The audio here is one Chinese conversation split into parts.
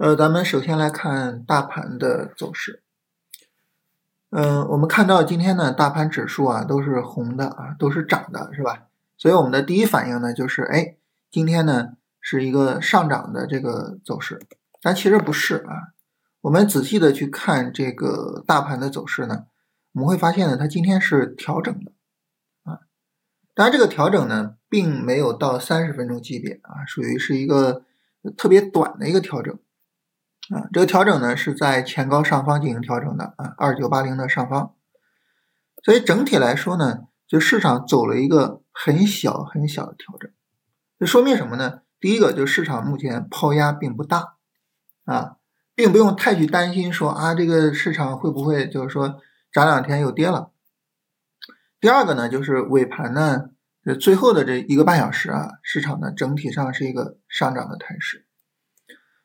呃，咱们首先来看大盘的走势。嗯，我们看到今天呢，大盘指数啊都是红的啊，都是涨的，是吧？所以我们的第一反应呢就是，哎，今天呢是一个上涨的这个走势，但其实不是啊。我们仔细的去看这个大盘的走势呢，我们会发现呢，它今天是调整的啊。当然，这个调整呢，并没有到三十分钟级别啊，属于是一个特别短的一个调整。啊，这个调整呢是在前高上方进行调整的啊，二九八零的上方，所以整体来说呢，就市场走了一个很小很小的调整，这说明什么呢？第一个就是市场目前抛压并不大啊，并不用太去担心说啊这个市场会不会就是说涨两天又跌了。第二个呢，就是尾盘呢，这最后的这一个半小时啊，市场呢整体上是一个上涨的态势。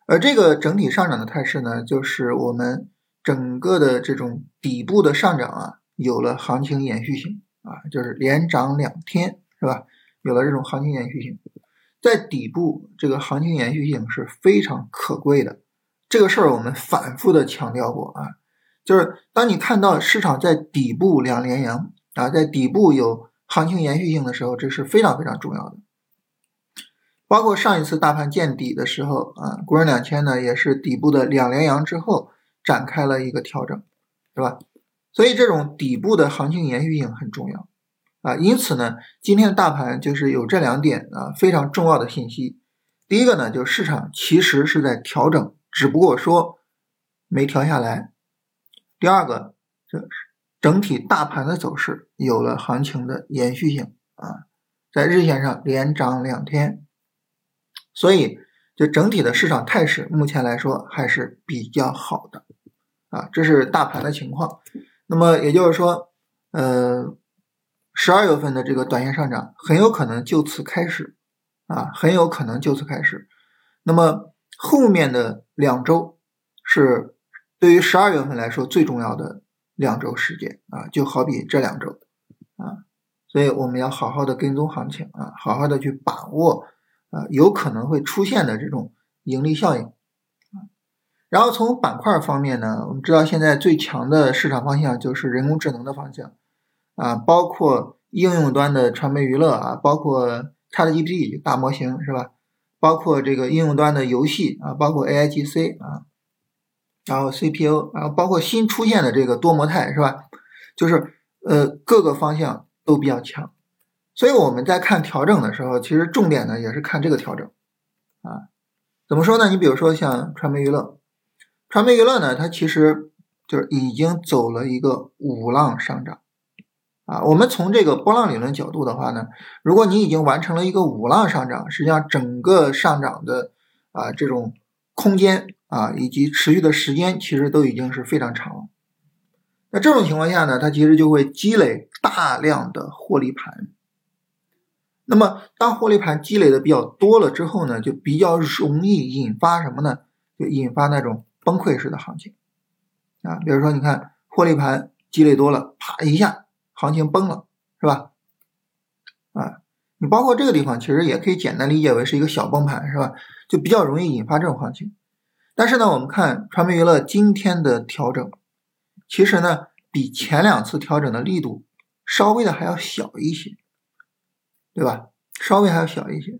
而这个整体上涨的态势呢，就是我们整个的这种底部的上涨啊，有了行情延续性啊，就是连涨两天，是吧？有了这种行情延续性，在底部这个行情延续性是非常可贵的。这个事儿我们反复的强调过啊，就是当你看到市场在底部两连阳啊，在底部有行情延续性的时候，这是非常非常重要的。包括上一次大盘见底的时候啊，国人两千呢也是底部的两连阳之后展开了一个调整，是吧？所以这种底部的行情延续性很重要啊。因此呢，今天的大盘就是有这两点啊非常重要的信息。第一个呢，就是市场其实是在调整，只不过说没调下来。第二个，这整体大盘的走势有了行情的延续性啊，在日线上连涨两天。所以，就整体的市场态势，目前来说还是比较好的，啊，这是大盘的情况。那么也就是说，呃，十二月份的这个短线上涨很有可能就此开始，啊，很有可能就此开始。那么后面的两周是对于十二月份来说最重要的两周时间啊，就好比这两周啊，所以我们要好好的跟踪行情啊，好好的去把握。啊，有可能会出现的这种盈利效应啊。然后从板块方面呢，我们知道现在最强的市场方向就是人工智能的方向啊，包括应用端的传媒娱乐啊，包括 ChatGPT 大模型是吧？包括这个应用端的游戏啊，包括 AIGC 啊，然后 CPU，然后包括新出现的这个多模态是吧？就是呃各个方向都比较强。所以我们在看调整的时候，其实重点呢也是看这个调整，啊，怎么说呢？你比如说像传媒娱乐，传媒娱乐呢，它其实就是已经走了一个五浪上涨，啊，我们从这个波浪理论角度的话呢，如果你已经完成了一个五浪上涨，实际上整个上涨的啊这种空间啊以及持续的时间，其实都已经是非常长了。那这种情况下呢，它其实就会积累大量的获利盘。那么，当获利盘积累的比较多了之后呢，就比较容易引发什么呢？就引发那种崩溃式的行情啊。比如说，你看获利盘积累多了，啪一下行情崩了，是吧？啊，你包括这个地方，其实也可以简单理解为是一个小崩盘，是吧？就比较容易引发这种行情。但是呢，我们看传媒娱乐今天的调整，其实呢，比前两次调整的力度稍微的还要小一些。对吧？稍微还要小一些，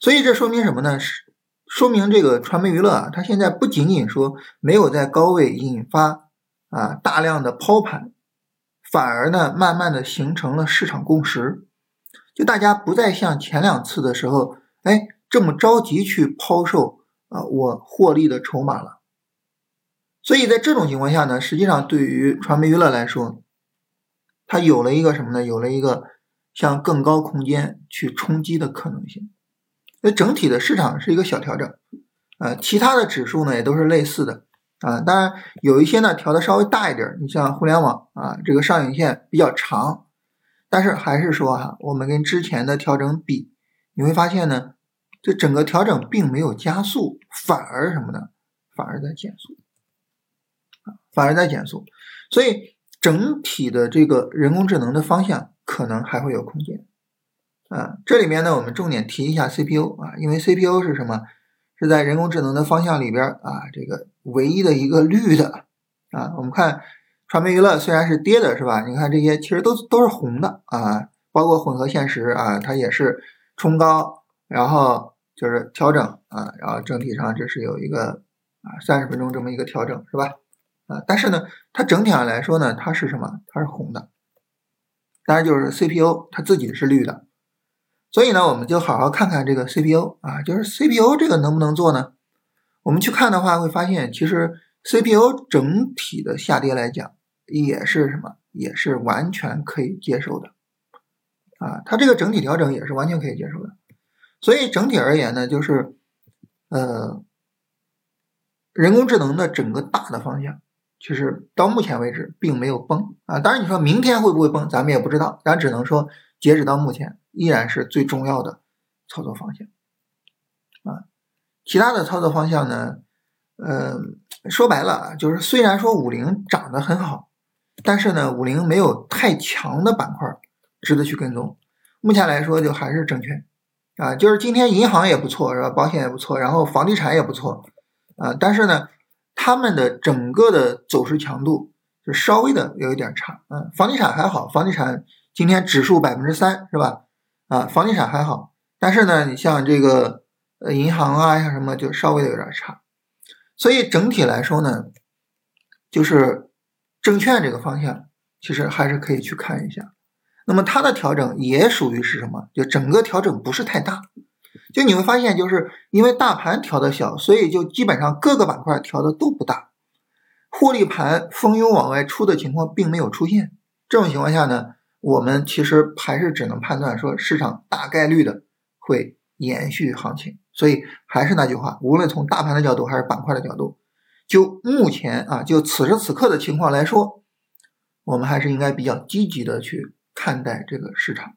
所以这说明什么呢？是说明这个传媒娱乐啊，它现在不仅仅说没有在高位引发啊大量的抛盘，反而呢，慢慢的形成了市场共识，就大家不再像前两次的时候，哎，这么着急去抛售啊我获利的筹码了。所以在这种情况下呢，实际上对于传媒娱乐来说，它有了一个什么呢？有了一个。向更高空间去冲击的可能性，那整体的市场是一个小调整，呃，其他的指数呢也都是类似的啊，当然有一些呢调的稍微大一点，你像互联网啊，这个上影线比较长，但是还是说哈，我们跟之前的调整比，你会发现呢，这整个调整并没有加速，反而什么呢？反而在减速，反而在减速，所以整体的这个人工智能的方向。可能还会有空间啊！这里面呢，我们重点提一下 CPU 啊，因为 CPU 是什么？是在人工智能的方向里边啊，这个唯一的一个绿的啊。我们看传媒娱乐虽然是跌的，是吧？你看这些其实都都是红的啊，包括混合现实啊，它也是冲高，然后就是调整啊，然后整体上这是有一个啊三十分钟这么一个调整，是吧？啊，但是呢，它整体上来说呢，它是什么？它是红的。当然就是 CPU 它自己是绿的。所以呢，我们就好好看看这个 CPU 啊，就是 CPU 这个能不能做呢？我们去看的话，会发现其实 CPU 整体的下跌来讲，也是什么，也是完全可以接受的啊。它这个整体调整也是完全可以接受的。所以整体而言呢，就是呃，人工智能的整个大的方向，其实到目前为止并没有崩啊。当然你说明天会不会崩，咱们也不知道，咱只能说截止到目前。依然是最重要的操作方向啊，其他的操作方向呢？嗯，说白了，就是虽然说五零涨得很好，但是呢，五零没有太强的板块值得去跟踪。目前来说，就还是证券啊，就是今天银行也不错，是吧？保险也不错，然后房地产也不错啊，但是呢，他们的整个的走势强度就稍微的有一点差嗯。房地产还好，房地产今天指数百分之三，是吧？啊，房地产还好，但是呢，你像这个呃银行啊，像什么就稍微的有点差，所以整体来说呢，就是证券这个方向其实还是可以去看一下。那么它的调整也属于是什么？就整个调整不是太大，就你会发现，就是因为大盘调的小，所以就基本上各个板块调的都不大，获利盘蜂拥往外出的情况并没有出现。这种情况下呢？我们其实还是只能判断说市场大概率的会延续行情，所以还是那句话，无论从大盘的角度还是板块的角度，就目前啊，就此时此刻的情况来说，我们还是应该比较积极的去看待这个市场。